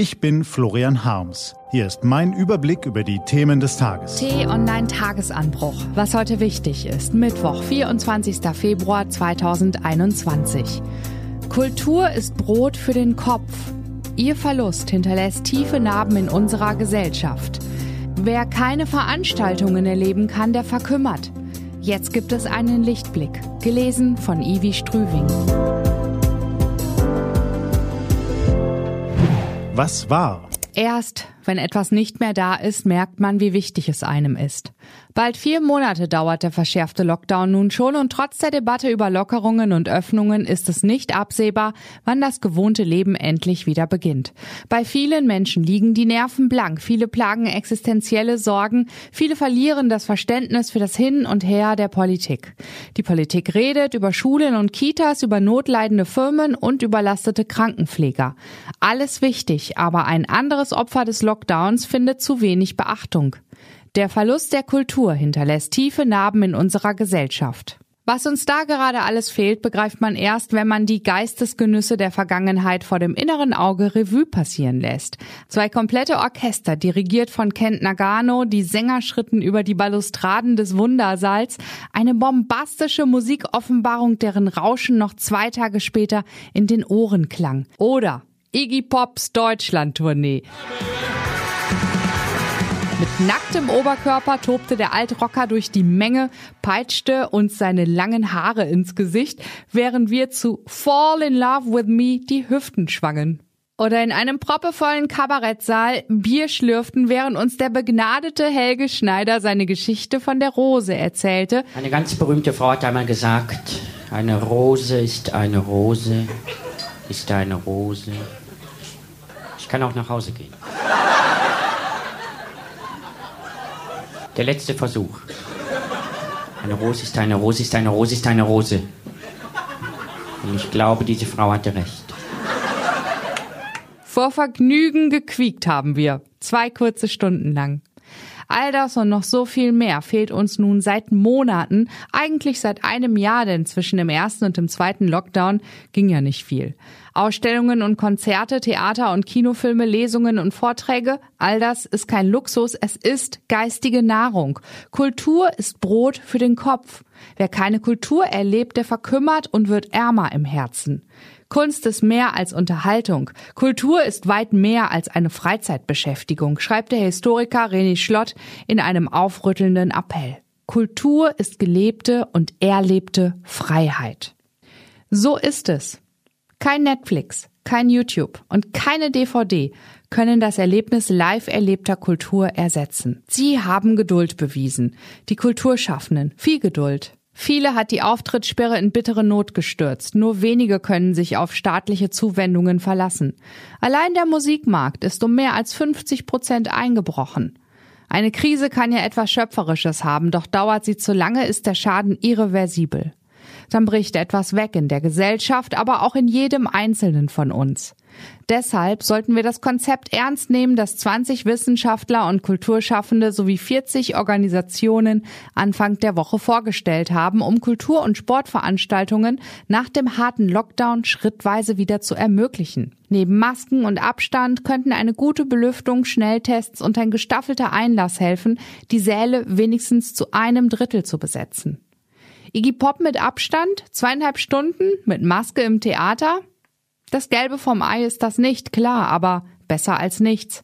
Ich bin Florian Harms. Hier ist mein Überblick über die Themen des Tages. T-Online Tagesanbruch. Was heute wichtig ist. Mittwoch, 24. Februar 2021. Kultur ist Brot für den Kopf. Ihr Verlust hinterlässt tiefe Narben in unserer Gesellschaft. Wer keine Veranstaltungen erleben kann, der verkümmert. Jetzt gibt es einen Lichtblick. Gelesen von Ivi Strüving. Was war? Erst wenn etwas nicht mehr da ist, merkt man, wie wichtig es einem ist. Bald vier Monate dauert der verschärfte Lockdown nun schon und trotz der Debatte über Lockerungen und Öffnungen ist es nicht absehbar, wann das gewohnte Leben endlich wieder beginnt. Bei vielen Menschen liegen die Nerven blank, viele plagen existenzielle Sorgen, viele verlieren das Verständnis für das Hin und Her der Politik. Die Politik redet über Schulen und Kitas, über notleidende Firmen und überlastete Krankenpfleger. Alles wichtig, aber ein anderes Opfer des Lockdowns findet zu wenig Beachtung. Der Verlust der Kultur hinterlässt tiefe Narben in unserer Gesellschaft. Was uns da gerade alles fehlt, begreift man erst, wenn man die Geistesgenüsse der Vergangenheit vor dem inneren Auge Revue passieren lässt. Zwei komplette Orchester, dirigiert von Kent Nagano, die Sänger schritten über die Balustraden des Wundersaals, eine bombastische Musikoffenbarung, deren Rauschen noch zwei Tage später in den Ohren klang. Oder Iggy Pops Deutschland-Tournee. Mit nacktem Oberkörper tobte der Altrocker durch die Menge, peitschte uns seine langen Haare ins Gesicht, während wir zu Fall in Love with Me die Hüften schwangen. Oder in einem proppevollen Kabarettsaal Bier schlürften, während uns der begnadete Helge Schneider seine Geschichte von der Rose erzählte. Eine ganz berühmte Frau hat einmal gesagt, eine Rose ist eine Rose, ist eine Rose. Ich kann auch nach Hause gehen. Der letzte Versuch. Eine Rose ist eine Rose ist eine Rose ist eine Rose. Und ich glaube, diese Frau hatte recht. Vor Vergnügen gequiekt haben wir. Zwei kurze Stunden lang. All das und noch so viel mehr fehlt uns nun seit Monaten, eigentlich seit einem Jahr, denn zwischen dem ersten und dem zweiten Lockdown ging ja nicht viel. Ausstellungen und Konzerte, Theater und Kinofilme, Lesungen und Vorträge, all das ist kein Luxus, es ist geistige Nahrung. Kultur ist Brot für den Kopf. Wer keine Kultur erlebt, der verkümmert und wird ärmer im Herzen. Kunst ist mehr als Unterhaltung. Kultur ist weit mehr als eine Freizeitbeschäftigung, schreibt der Historiker René Schlott in einem aufrüttelnden Appell. Kultur ist gelebte und erlebte Freiheit. So ist es. Kein Netflix, kein YouTube und keine DVD können das Erlebnis live erlebter Kultur ersetzen. Sie haben Geduld bewiesen. Die Kulturschaffenden. Viel Geduld. Viele hat die Auftrittssperre in bittere Not gestürzt. Nur wenige können sich auf staatliche Zuwendungen verlassen. Allein der Musikmarkt ist um mehr als 50 Prozent eingebrochen. Eine Krise kann ja etwas Schöpferisches haben, doch dauert sie zu lange, ist der Schaden irreversibel. Dann bricht etwas weg in der Gesellschaft, aber auch in jedem Einzelnen von uns. Deshalb sollten wir das Konzept ernst nehmen, das 20 Wissenschaftler und Kulturschaffende sowie 40 Organisationen Anfang der Woche vorgestellt haben, um Kultur- und Sportveranstaltungen nach dem harten Lockdown schrittweise wieder zu ermöglichen. Neben Masken und Abstand könnten eine gute Belüftung, Schnelltests und ein gestaffelter Einlass helfen, die Säle wenigstens zu einem Drittel zu besetzen. Iggy Pop mit Abstand, zweieinhalb Stunden, mit Maske im Theater, das Gelbe vom Ei ist das nicht, klar, aber besser als nichts.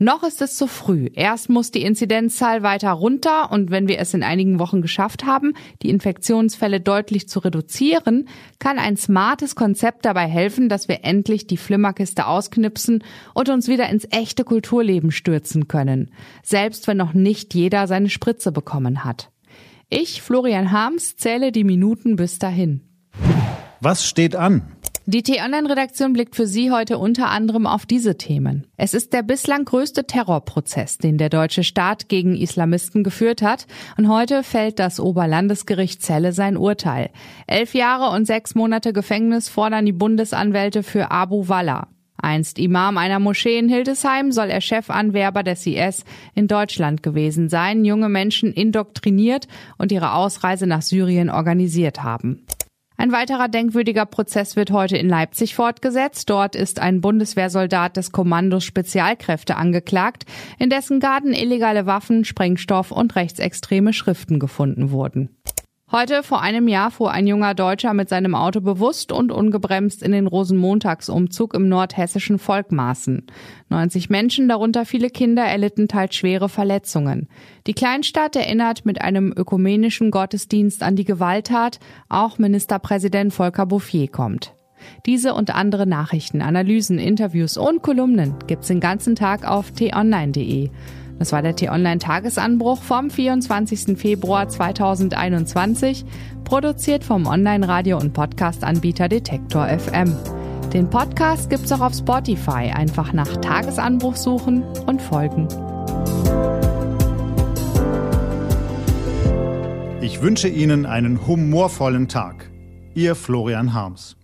Noch ist es zu früh. Erst muss die Inzidenzzahl weiter runter und wenn wir es in einigen Wochen geschafft haben, die Infektionsfälle deutlich zu reduzieren, kann ein smartes Konzept dabei helfen, dass wir endlich die Flimmerkiste ausknipsen und uns wieder ins echte Kulturleben stürzen können. Selbst wenn noch nicht jeder seine Spritze bekommen hat. Ich, Florian Harms, zähle die Minuten bis dahin. Was steht an? Die T-Online-Redaktion blickt für Sie heute unter anderem auf diese Themen. Es ist der bislang größte Terrorprozess, den der deutsche Staat gegen Islamisten geführt hat. Und heute fällt das Oberlandesgericht Celle sein Urteil. Elf Jahre und sechs Monate Gefängnis fordern die Bundesanwälte für Abu Wallah. Einst Imam einer Moschee in Hildesheim soll er Chefanwerber des IS in Deutschland gewesen sein, junge Menschen indoktriniert und ihre Ausreise nach Syrien organisiert haben. Ein weiterer denkwürdiger Prozess wird heute in Leipzig fortgesetzt. Dort ist ein Bundeswehrsoldat des Kommandos Spezialkräfte angeklagt, in dessen Garten illegale Waffen, Sprengstoff und rechtsextreme Schriften gefunden wurden. Heute vor einem Jahr fuhr ein junger Deutscher mit seinem Auto bewusst und ungebremst in den Rosenmontagsumzug im nordhessischen Volkmaßen. 90 Menschen, darunter viele Kinder, erlitten teils schwere Verletzungen. Die Kleinstadt erinnert mit einem ökumenischen Gottesdienst an die Gewalttat. Auch Ministerpräsident Volker Bouffier kommt. Diese und andere Nachrichten, Analysen, Interviews und Kolumnen gibt's den ganzen Tag auf t-online.de. Das war der T-Online-Tagesanbruch vom 24. Februar 2021, produziert vom Online-Radio- und Podcast-Anbieter Detektor FM. Den Podcast gibt's auch auf Spotify. Einfach nach Tagesanbruch suchen und folgen. Ich wünsche Ihnen einen humorvollen Tag. Ihr Florian Harms.